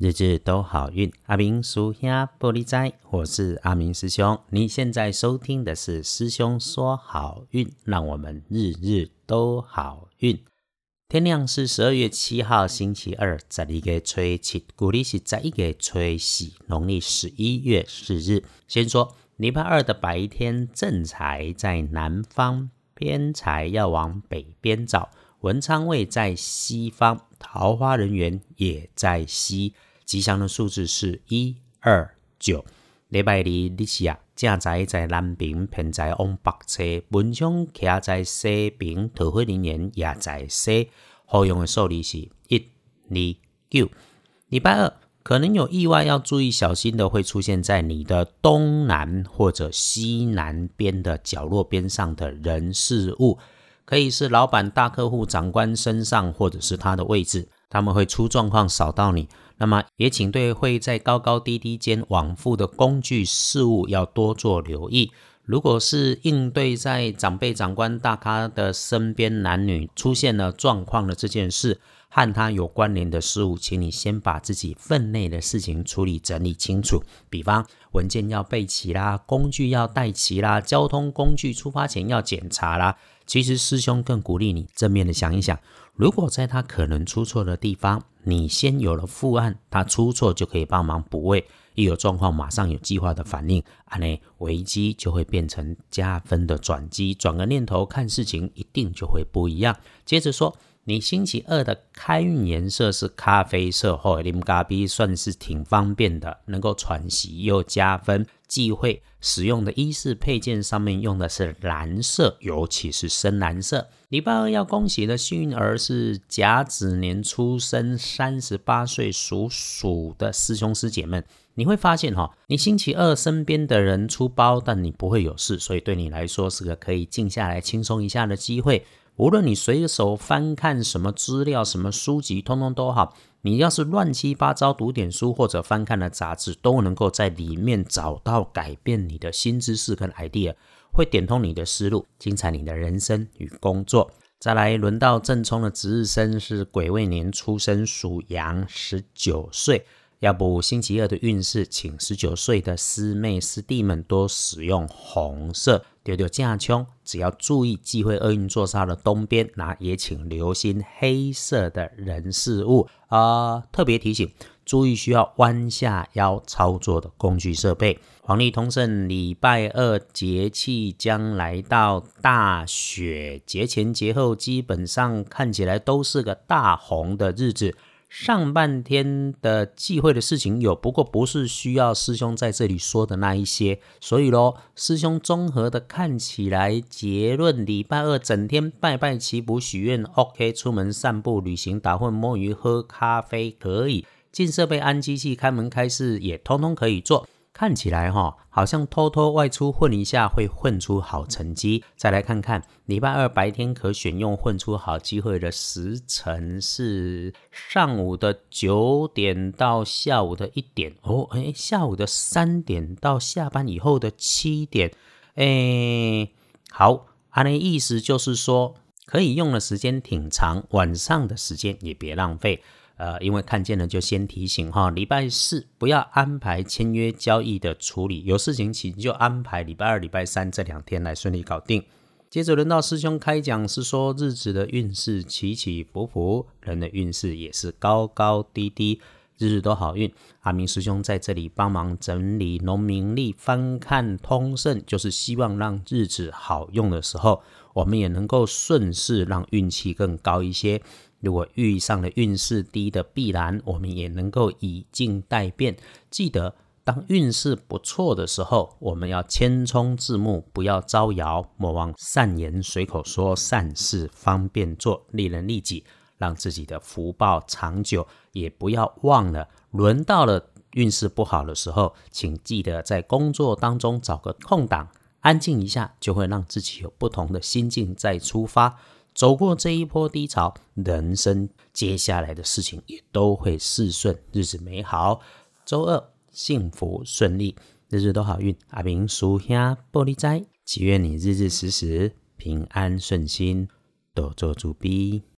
日日都好运，阿明属下玻璃斋，我是阿明师兄。你现在收听的是师兄说好运，让我们日日都好运。天亮是十二月七号星期二，在一个吹七，古历是在一个吹喜，农历十一月四日。先说礼拜二的白天，正财在南方，偏财要往北边找。文昌位在西方，桃花人员也在西。吉祥的数字是一二九。礼拜二日时啊，正在在南边，偏在往北侧，文昌徛在西边，桃花人也在西。好用的数字是一二九。礼拜二可能有意外，要注意小心的，会出现在你的东南或者西南边的角落边上的人事物，可以是老板、大客户、长官身上，或者是他的位置，他们会出状况扫到你。那么也请对会在高高低低间往复的工具事物要多做留意。如果是应对在长辈、长官、大咖的身边男女出现了状况的这件事，和他有关联的事物，请你先把自己分内的事情处理整理清楚。比方文件要备齐啦，工具要带齐啦，交通工具出发前要检查啦。其实师兄更鼓励你正面的想一想，如果在他可能出错的地方。你先有了副案，他出错就可以帮忙补位，一有状况马上有计划的反应，啊呢危机就会变成加分的转机，转个念头看事情一定就会不一样。接着说。你星期二的开运颜色是咖啡色，或林咖啡算是挺方便的，能够喘息又加分。忌讳使用的衣饰配件上面用的是蓝色，尤其是深蓝色。礼拜二要恭喜的幸运儿是甲子年出生、三十八岁属鼠的师兄师姐们。你会发现哈，你星期二身边的人出包，但你不会有事，所以对你来说是个可以静下来轻松一下的机会。无论你随手翻看什么资料、什么书籍，通通都好。你要是乱七八糟读点书，或者翻看了杂志，都能够在里面找到改变你的新知识跟 idea，会点通你的思路，精彩你的人生与工作。再来轮到正冲的值日生是癸未年出生，属羊，十九岁。要不星期二的运势，请十九岁的师妹师弟们多使用红色。丢丢架枪，只要注意忌讳厄运坐煞的东边，那也请留心黑色的人事物啊。特别提醒，注意需要弯下腰操作的工具设备。黄历通胜礼拜二节气将来到大雪节前节后，基本上看起来都是个大红的日子。上半天的忌讳的事情有，不过不是需要师兄在这里说的那一些，所以咯，师兄综合的看起来，结论礼拜二整天拜拜祈福许愿，OK，出门散步、旅行、打混、摸鱼、喝咖啡可以，进设备、安机器、开门开市也通通可以做。看起来哈，好像偷偷外出混一下会混出好成绩。再来看看礼拜二白天可选用混出好机会的时辰是上午的九点到下午的一点哦，哎，下午的三点到下班以后的七点，哎，好，他的意思就是说可以用的时间挺长，晚上的时间也别浪费。呃，因为看见了就先提醒哈，礼拜四不要安排签约交易的处理，有事情请就安排礼拜二、礼拜三这两天来顺利搞定。接着轮到师兄开讲，是说日子的运势起起伏伏，人的运势也是高高低低，日日都好运。阿明师兄在这里帮忙整理农民历，翻看通胜，就是希望让日子好用的时候，我们也能够顺势让运气更高一些。如果遇上了运势低的必然，我们也能够以静待变。记得，当运势不错的时候，我们要谦冲自牧，不要招摇，莫忘善言随口说，善事方便做，利人利己，让自己的福报长久。也不要忘了，轮到了运势不好的时候，请记得在工作当中找个空档，安静一下，就会让自己有不同的心境再出发。走过这一波低潮，人生接下来的事情也都会事顺，日子美好。周二幸福顺利，日日都好运。阿明叔兄玻璃斋，祈愿你日日时时平安顺心，多做主逼。